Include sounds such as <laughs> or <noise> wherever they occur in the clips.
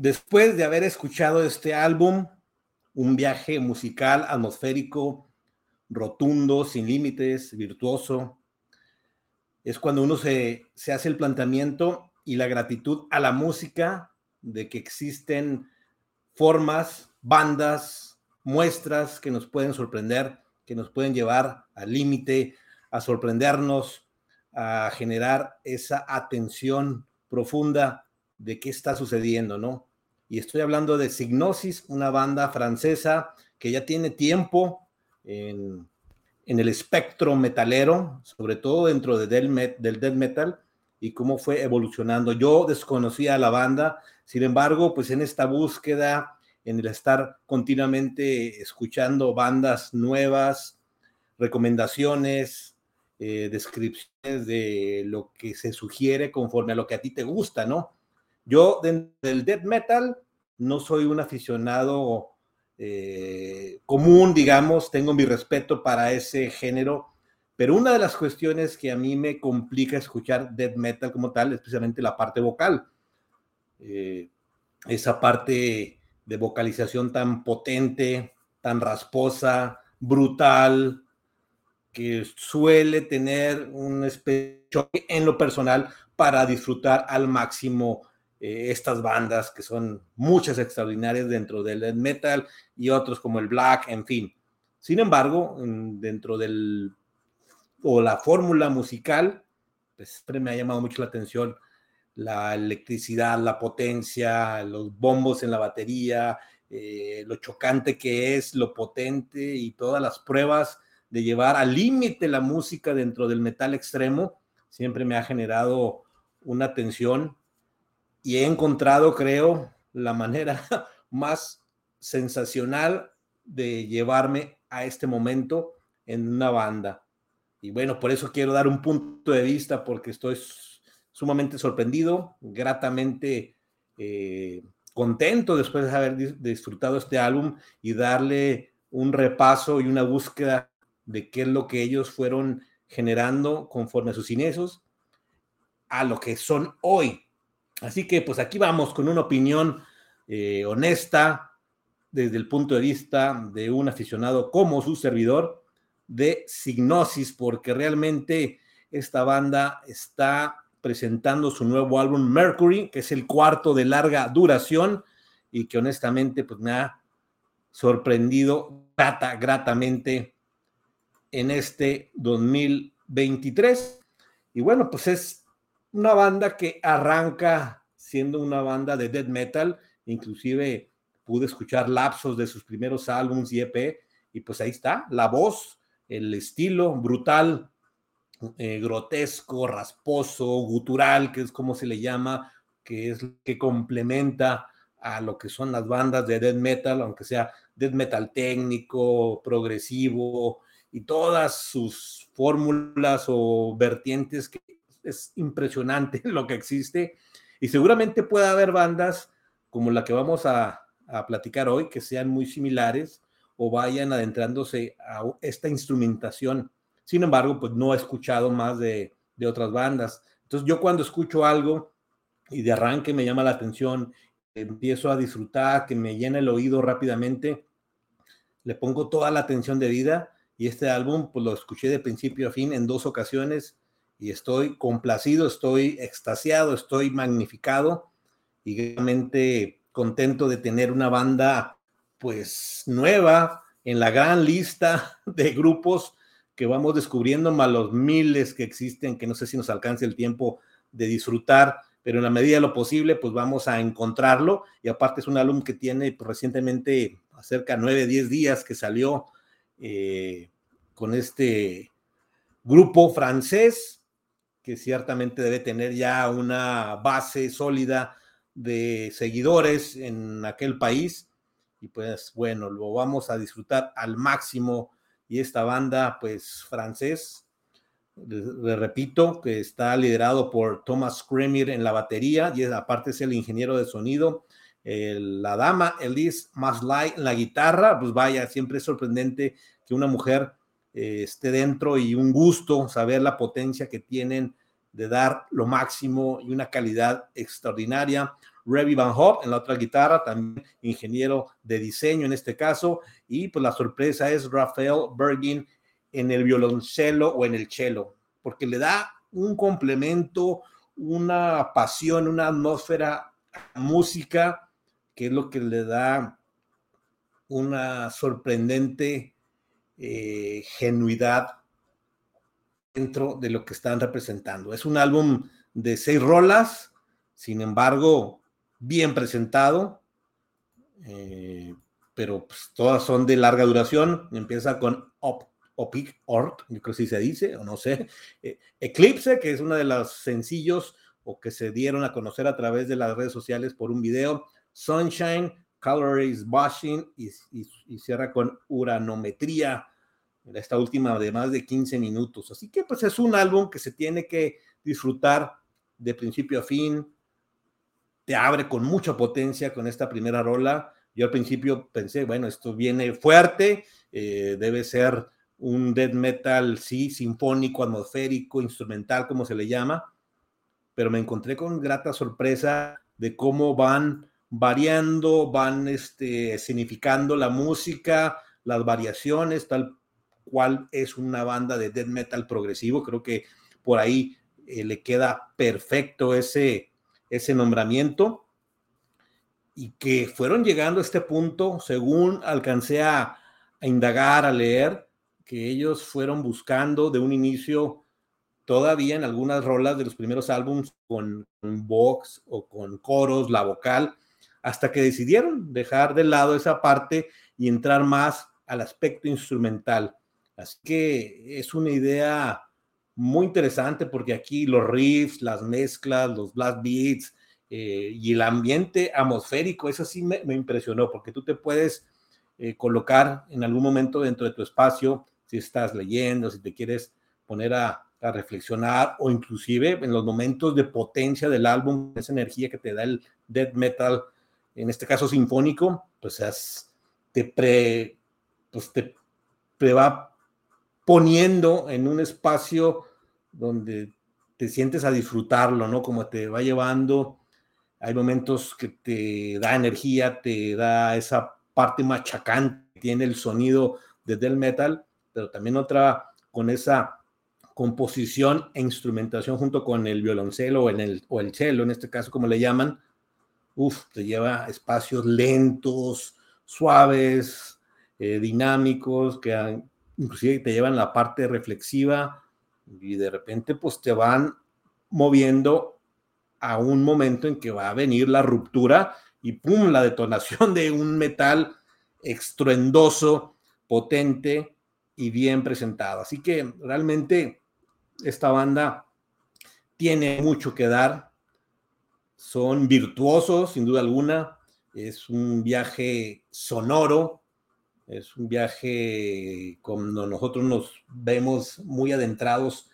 después de haber escuchado este álbum, un viaje musical atmosférico, rotundo, sin límites, virtuoso, es cuando uno se, hace el planteamiento y la gratitud a la música de que existen formas, bandas, muestras que nos pueden sorprender, que nos pueden llevar al límite, a sorprendernos, a generar esa atención profunda de qué está sucediendo, ¿no? Y estoy hablando de Signosis, una banda francesa que ya tiene tiempo en, el espectro metalero, sobre todo dentro de del, del death metal, y cómo fue evolucionando. Yo desconocía a la banda, sin embargo, pues en esta búsqueda, en el estar continuamente escuchando bandas nuevas, recomendaciones, eh, descripciones de lo que se sugiere conforme a lo que a ti te gusta, ¿no? Yo del death metal no soy un aficionado eh, común, digamos, tengo mi respeto para ese género, pero una de las cuestiones que a mí me complica escuchar death metal como tal, especialmente la parte vocal, eh, esa parte de vocalización tan potente, tan rasposa, brutal, que suele tener un especie en lo personal para disfrutar al máximo eh, estas bandas que son muchas extraordinarias dentro del metal y otros como el black, en fin. Sin embargo, dentro del o la fórmula musical, pues siempre me ha llamado mucho la atención la electricidad, la potencia, los bombos en la batería, eh, lo chocante que es, lo potente y todas las pruebas de llevar al límite la música dentro del metal extremo, siempre me ha generado una atención y he encontrado, creo, la manera <laughs> más sensacional de llevarme a este momento en una banda. Y bueno, por eso quiero dar un punto de vista porque estoy sumamente sorprendido, gratamente eh, contento después de haber disfrutado este álbum y darle un repaso y una búsqueda de qué es lo que ellos fueron generando conforme a sus inicios a lo que son hoy. Así que pues aquí vamos con una opinión eh, honesta desde el punto de vista de un aficionado como su servidor de Signosis, porque realmente esta banda está presentando su nuevo álbum Mercury, que es el cuarto de larga duración y que honestamente pues me ha sorprendido grata, gratamente en este 2023. Y bueno, pues es una banda que arranca siendo una banda de death metal, inclusive pude escuchar lapsos de sus primeros álbumes y EP, y pues ahí está, la voz el estilo brutal, eh, grotesco, rasposo, gutural, que es como se le llama, que es que complementa a lo que son las bandas de death metal, aunque sea death metal técnico, progresivo y todas sus fórmulas o vertientes que es impresionante <laughs> lo que existe y seguramente puede haber bandas como la que vamos a, a platicar hoy que sean muy similares o vayan adentrándose a esta instrumentación. Sin embargo, pues no he escuchado más de, otras bandas. Entonces yo cuando escucho algo y de arranque me llama la atención, empiezo a disfrutar, que me llena el oído rápidamente, le pongo toda la atención de vida y este álbum pues lo escuché de principio a fin en dos ocasiones y estoy complacido, estoy extasiado, estoy magnificado y realmente contento de tener una banda pues nueva en la gran lista <laughs> de grupos que vamos descubriendo, más los miles que existen, que no sé si nos alcance el tiempo de disfrutar, pero en la medida de lo posible, pues vamos a encontrarlo. Y aparte es un álbum que tiene pues, recientemente acerca de 9, 10 días que salió eh, con este grupo francés, que ciertamente debe tener ya una base sólida de seguidores en aquel país y pues bueno, lo vamos a disfrutar al máximo. Y esta banda, pues francés, le, repito, que está liderado por Thomas Kremer en la batería y aparte es el ingeniero de sonido. la dama Elise Maslay en la guitarra, pues vaya, siempre es sorprendente que una mujer eh, esté dentro y un gusto saber la potencia que tienen de dar lo máximo y una calidad extraordinaria. Revy Van Hop, en la otra guitarra, también ingeniero de diseño en este caso, y pues la sorpresa es Rafael Bergin en el violoncelo o en el cello, porque le da un complemento, una pasión, una atmósfera música, que es lo que le da una sorprendente eh, genuidad dentro de lo que están representando. Es un álbum de seis rolas, sin embargo, bien presentado, eh, pero pues, todas son de larga duración. Empieza con Op, Opic Ort, yo creo que sí se dice, o no sé. <laughs> Eh, Eclipse, que es uno de los sencillos o que se dieron a conocer a través de las redes sociales por un video. Sunshine, Calories Washing y, y cierra con Uranometría esta última de más de 15 minutos. Así que pues es un álbum que se tiene que disfrutar de principio a fin. Te abre con mucha potencia con esta primera rola. Yo al principio pensé, bueno, esto viene fuerte, eh, debe ser un death metal, sí, sinfónico, atmosférico, instrumental, como se le llama, pero me encontré con grata sorpresa de cómo van variando, van este, significando la música, las variaciones, tal cual es una banda de death metal progresivo. Creo que por ahí eh, le queda perfecto ese, ese nombramiento. Y que fueron llegando a este punto, según alcancé a, indagar, a leer, que ellos fueron buscando de un inicio todavía en algunas rolas de los primeros álbumes con, con box o con coros, la vocal, hasta que decidieron dejar de lado esa parte y entrar más al aspecto instrumental. Así que es una idea muy interesante porque aquí los riffs, las mezclas, los blast beats eh, y el ambiente atmosférico, eso sí me, impresionó porque tú te puedes eh, colocar en algún momento dentro de tu espacio, si estás leyendo, si te quieres poner a, reflexionar o inclusive en los momentos de potencia del álbum, esa energía que te da el death metal, en este caso sinfónico, pues te, pre, pues te, te va poniendo en un espacio donde te sientes a disfrutarlo, ¿no? Como te va llevando. Hay momentos que te da energía, te da esa parte machacante tiene el sonido de del metal, pero también otra con esa composición e instrumentación junto con el violoncelo o, el, o el cello, en este caso como le llaman, uf, te lleva espacios lentos, suaves, eh, dinámicos, que inclusive te llevan la parte reflexiva y de repente pues te van moviendo a un momento en que va a venir la ruptura y pum, la detonación de un metal estruendoso, potente y bien presentado. Así que realmente esta banda tiene mucho que dar. Son virtuosos, sin duda alguna. Es un viaje sonoro, es un viaje cuando nosotros nos vemos muy adentrados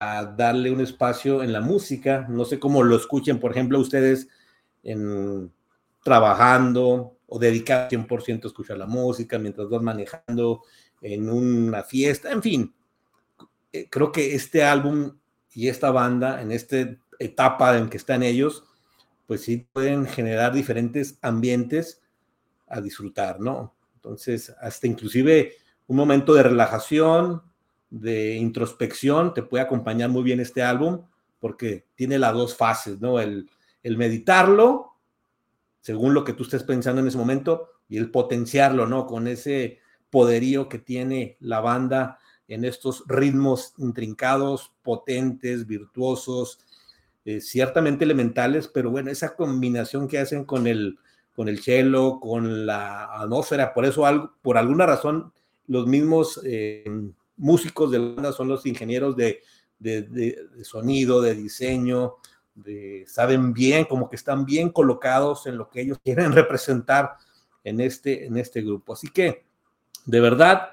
a darle un espacio en la música. No sé cómo lo escuchen, por ejemplo, ustedes en trabajando o dedicar 100% a escuchar la música mientras van manejando en una fiesta, en fin. Eh, creo que este álbum y esta banda, en esta etapa en que están ellos, pues sí pueden generar diferentes ambientes a disfrutar, ¿no? Entonces, hasta inclusive un momento de relajación, de introspección, te puede acompañar muy bien este álbum porque tiene las dos fases, ¿no? El, meditarlo, según lo que tú estés pensando en ese momento, y el potenciarlo, ¿no? Con ese poderío que tiene la banda en estos ritmos intrincados, potentes, virtuosos, eh, ciertamente elementales, pero bueno, esa combinación que hacen con el, con el cello, con la atmósfera. Por eso, algo, por alguna razón, los mismos eh, músicos de la banda son los ingenieros de, sonido, de diseño, de, saben bien, como que están bien colocados en lo que ellos quieren <laughs> representar en este, en este grupo. Así que, de verdad,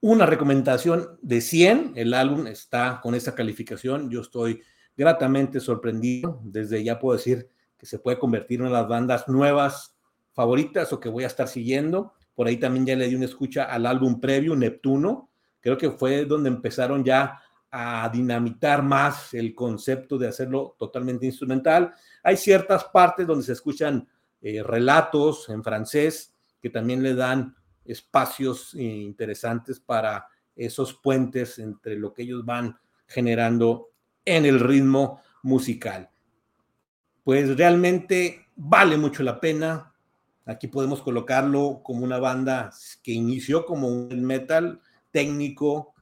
una recomendación de 100. El álbum está con esta calificación. Yo estoy gratamente sorprendido. Desde ya puedo decir se puede convertir en las bandas nuevas favoritas o que voy a estar siguiendo. Por ahí también ya le di una escucha al álbum previo, Neptuno. Creo que fue donde empezaron ya a dinamitar más el concepto de hacerlo totalmente instrumental. Hay ciertas partes donde se escuchan eh, relatos en francés que también le dan espacios interesantes para esos puentes entre lo que ellos van generando en el ritmo musical. Pues realmente vale mucho la pena. Aquí podemos colocarlo como una banda que inició como un metal técnico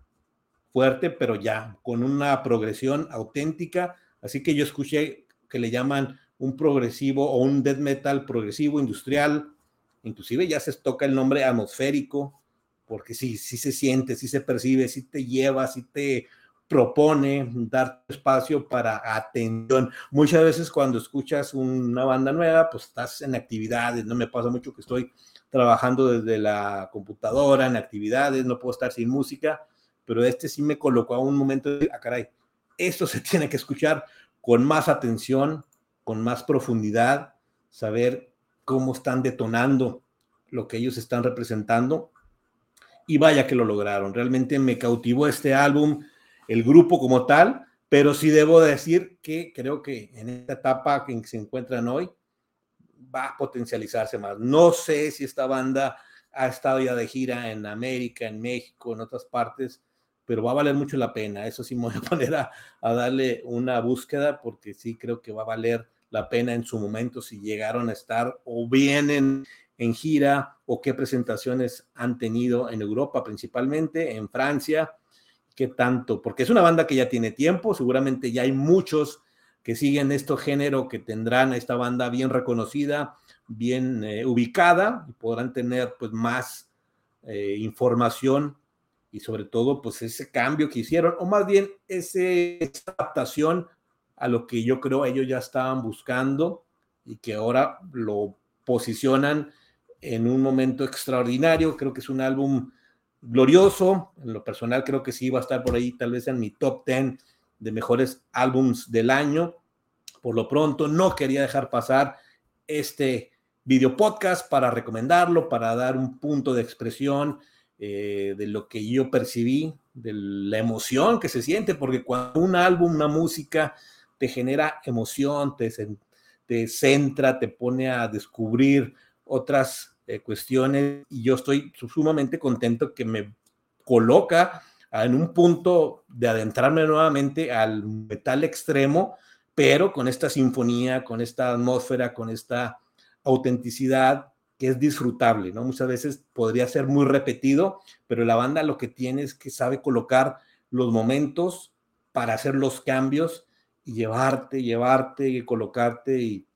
fuerte, pero ya con una progresión auténtica. Así que yo escuché que le llaman un progresivo o un death metal progresivo industrial. Inclusive ya se toca el nombre atmosférico, porque sí, sí se siente, sí se percibe, sí te lleva, sí te propone dar espacio para atención. Muchas veces cuando escuchas una banda nueva, pues estás en actividades, no me pasa mucho que estoy trabajando desde la computadora, en actividades, no puedo estar sin música, pero este sí me colocó a un momento de, ah, caray, esto se <laughs> tiene que escuchar con más atención, con más profundidad, saber cómo están detonando lo que ellos están representando. Y vaya que lo lograron. Realmente me cautivó este álbum el grupo como tal, pero sí debo decir que creo que en esta etapa en que se encuentran hoy va a potencializarse más. No sé si esta banda ha estado ya de gira en América, en México, en otras partes, pero va a valer mucho la pena. Eso sí me voy a <laughs> poner a, darle una búsqueda porque sí creo que va a valer la pena en su momento si llegaron a estar o vienen en gira o qué presentaciones han tenido en Europa principalmente, en Francia qué tanto, porque es una banda que ya tiene tiempo, seguramente ya hay muchos que siguen este género que tendrán esta banda bien reconocida, bien eh, ubicada y podrán tener pues más eh, información y sobre todo pues ese cambio que hicieron o más bien ese, esa adaptación a lo que yo creo ellos ya estaban buscando y que ahora lo posicionan en un momento extraordinario. Creo que es un álbum glorioso. En lo personal creo que sí va a estar por ahí tal vez en mi top 10 de mejores álbums del año. Por lo pronto, no quería dejar pasar este video podcast para recomendarlo, para dar un punto de expresión eh, de lo que yo percibí, de la emoción que se siente, porque cuando un álbum, una música te genera emoción, te, te centra, te pone a descubrir otras eh, cuestiones y yo estoy sumamente contento que me coloca en un punto de adentrarme nuevamente al metal extremo, pero con esta sinfonía, con esta atmósfera, con esta autenticidad que es disfrutable, ¿no? Muchas veces podría ser muy repetido, pero la banda lo que tiene es que sabe colocar los momentos para hacer los cambios y llevarte, llevarte y colocarte y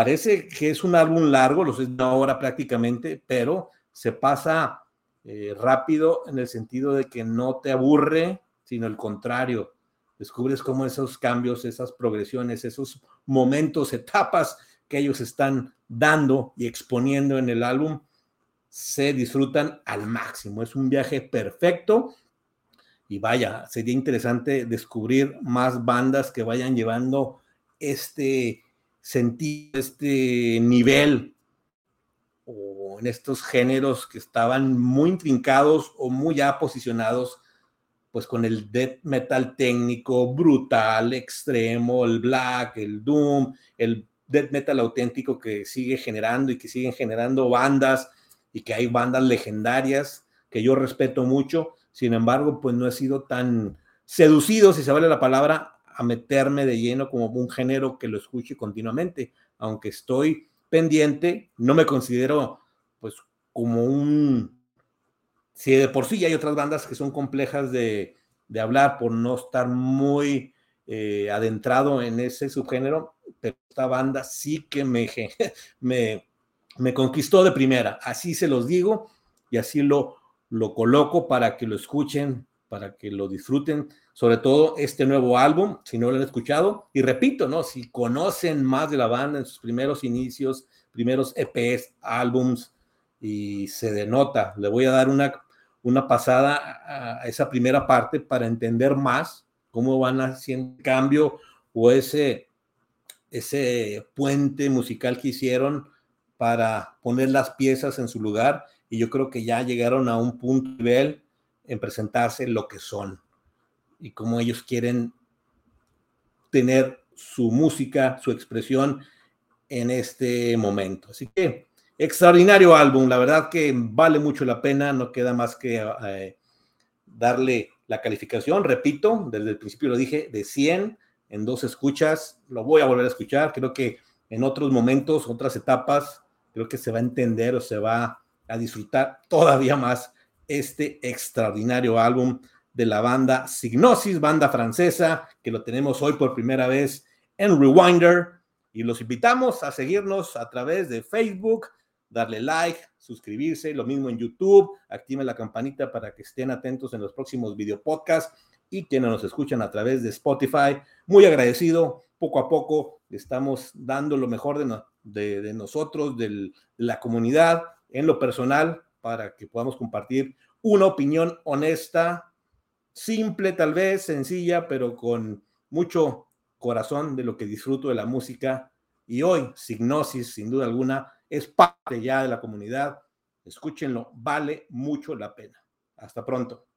Parece que es un álbum largo, lo sé una hora prácticamente, pero se pasa eh, rápido en el sentido de que no te aburre, sino el contrario. Descubres cómo esos cambios, esas progresiones, esos momentos, etapas que ellos están dando y exponiendo en el álbum, se disfrutan al máximo. Es un viaje perfecto y vaya, sería interesante descubrir más bandas que vayan llevando este sentir este nivel o en estos géneros que estaban muy intrincados o muy ya posicionados pues con el death metal técnico brutal, extremo, el black, el doom, el death metal auténtico que sigue generando y que siguen generando bandas y que hay bandas legendarias que yo respeto mucho, sin embargo, pues no he sido tan seducido, si se vale la palabra, a meterme de lleno como un género que lo escuche continuamente, aunque estoy pendiente, no me considero pues como un... Si de por sí hay otras bandas que son complejas de, hablar por no estar muy eh, adentrado en ese subgénero, pero esta banda sí que me, <laughs> me, me conquistó de primera, así se los digo y así lo, lo coloco para que lo escuchen, para que lo disfruten sobre todo este nuevo álbum, si no lo han escuchado. Y repito, ¿no? Si conocen más de la banda en sus primeros inicios, primeros EPs, álbums, y se denota, le voy a dar una, una pasada a esa primera parte para entender más cómo van haciendo cambio o ese, ese puente musical que hicieron para poner las piezas en su lugar. Y yo creo que ya llegaron a un punto nivel en presentarse lo que son y cómo ellos quieren tener su música, su expresión en este momento. Así que extraordinario álbum, la verdad que vale mucho la pena, no queda más que eh, darle la calificación, repito, desde el principio lo dije, de 100 en dos escuchas, lo voy a volver a escuchar, creo que en otros momentos, otras etapas, creo que se va a entender o se va a disfrutar todavía más este extraordinario álbum de la banda Signosis, banda francesa, que lo tenemos hoy por primera vez en Rewinder. Y los invitamos a seguirnos a través de Facebook, darle like, suscribirse, lo mismo en YouTube, activen la campanita para que estén atentos en los próximos video podcasts y quienes nos escuchan a través de Spotify. Muy agradecido, poco a poco estamos dando lo mejor de, de, nosotros, de la comunidad, en lo personal, para que podamos compartir una opinión honesta, simple tal vez, sencilla, pero con mucho corazón de lo que disfruto de la música. Y hoy, Signosis, sin duda alguna, es parte ya de la comunidad. Escúchenlo, vale mucho la pena. Hasta pronto.